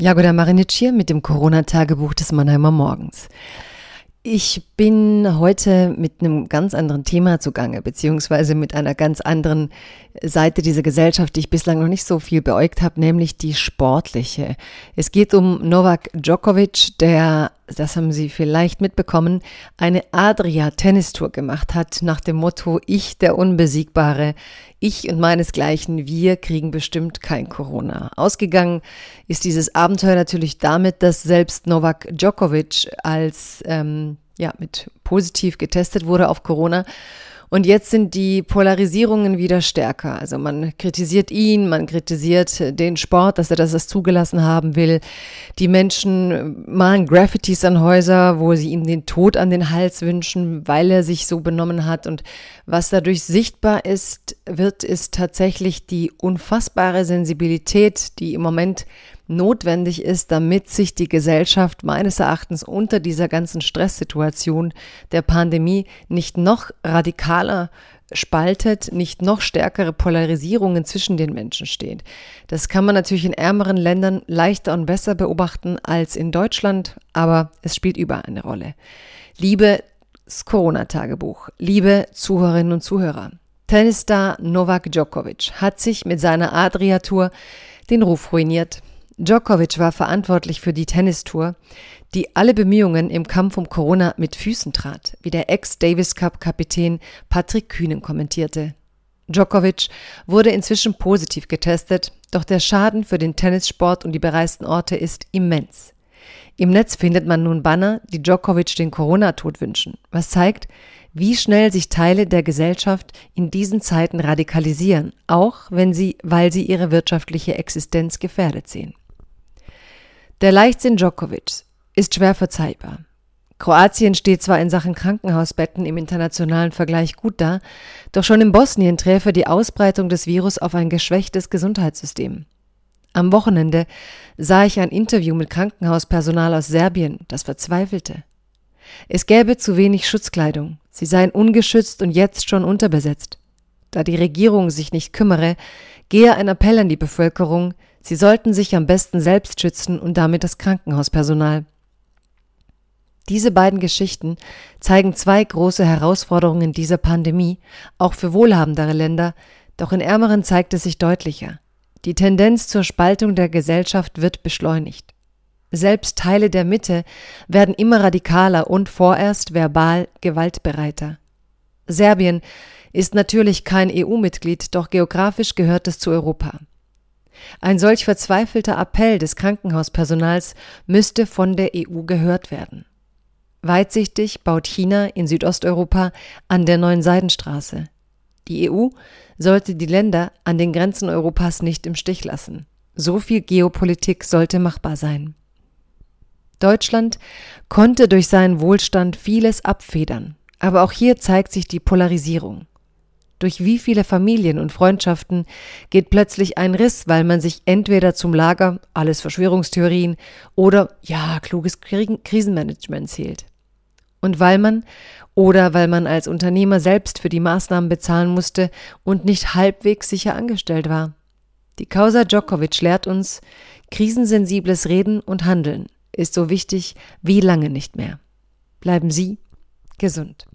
Jagoda Marinic hier mit dem Corona-Tagebuch des Mannheimer Morgens. Ich bin heute mit einem ganz anderen Thema zugange, beziehungsweise mit einer ganz anderen Seite dieser Gesellschaft, die ich bislang noch nicht so viel beäugt habe, nämlich die sportliche. Es geht um Novak Djokovic, der, das haben Sie vielleicht mitbekommen, eine Adria-Tennistour gemacht hat nach dem Motto Ich der Unbesiegbare, ich und meinesgleichen, wir kriegen bestimmt kein Corona. Ausgegangen ist dieses Abenteuer natürlich damit, dass selbst Novak Djokovic als ähm, ja, mit positiv getestet wurde auf Corona und jetzt sind die Polarisierungen wieder stärker. Also man kritisiert ihn, man kritisiert den Sport, dass er das, zugelassen haben will. Die Menschen malen Graffitis an Häuser, wo sie ihm den Tod an den Hals wünschen, weil er sich so benommen hat. Und was dadurch sichtbar ist, wird, ist tatsächlich die unfassbare Sensibilität, die im Moment notwendig ist, damit sich die Gesellschaft meines Erachtens unter dieser ganzen Stresssituation der Pandemie nicht noch radikaler spaltet, nicht noch stärkere Polarisierungen zwischen den Menschen steht. Das kann man natürlich in ärmeren Ländern leichter und besser beobachten als in Deutschland, aber es spielt überall eine Rolle. Liebe Corona-Tagebuch, liebe Zuhörerinnen und Zuhörer, Tennisstar Novak Djokovic hat sich mit seiner Adria-Tour den Ruf ruiniert. Djokovic war verantwortlich für die Tennistour, die alle Bemühungen im Kampf um Corona mit Füßen trat, wie der Ex-Davis Cup-Kapitän Patrick Kühnen kommentierte. Djokovic wurde inzwischen positiv getestet, doch der Schaden für den Tennissport und die bereisten Orte ist immens. Im Netz findet man nun Banner, die Djokovic den Corona-Tod wünschen, was zeigt, wie schnell sich Teile der Gesellschaft in diesen Zeiten radikalisieren, auch wenn sie, weil sie ihre wirtschaftliche Existenz gefährdet sehen. Der Leichtsinn Djokovic ist schwer verzeihbar. Kroatien steht zwar in Sachen Krankenhausbetten im internationalen Vergleich gut da, doch schon in Bosnien träfe die Ausbreitung des Virus auf ein geschwächtes Gesundheitssystem. Am Wochenende sah ich ein Interview mit Krankenhauspersonal aus Serbien, das verzweifelte. Es gäbe zu wenig Schutzkleidung, sie seien ungeschützt und jetzt schon unterbesetzt. Da die Regierung sich nicht kümmere, gehe ein Appell an die Bevölkerung, Sie sollten sich am besten selbst schützen und damit das Krankenhauspersonal. Diese beiden Geschichten zeigen zwei große Herausforderungen dieser Pandemie, auch für wohlhabendere Länder, doch in ärmeren zeigt es sich deutlicher. Die Tendenz zur Spaltung der Gesellschaft wird beschleunigt. Selbst Teile der Mitte werden immer radikaler und vorerst verbal gewaltbereiter. Serbien ist natürlich kein EU-Mitglied, doch geografisch gehört es zu Europa. Ein solch verzweifelter Appell des Krankenhauspersonals müsste von der EU gehört werden. Weitsichtig baut China in Südosteuropa an der neuen Seidenstraße. Die EU sollte die Länder an den Grenzen Europas nicht im Stich lassen. So viel Geopolitik sollte machbar sein. Deutschland konnte durch seinen Wohlstand vieles abfedern, aber auch hier zeigt sich die Polarisierung. Durch wie viele Familien und Freundschaften geht plötzlich ein Riss, weil man sich entweder zum Lager, alles Verschwörungstheorien, oder ja, kluges Krisenmanagement zählt. Und weil man oder weil man als Unternehmer selbst für die Maßnahmen bezahlen musste und nicht halbwegs sicher angestellt war. Die Causa Djokovic lehrt uns, krisensensibles Reden und Handeln ist so wichtig wie lange nicht mehr. Bleiben Sie gesund.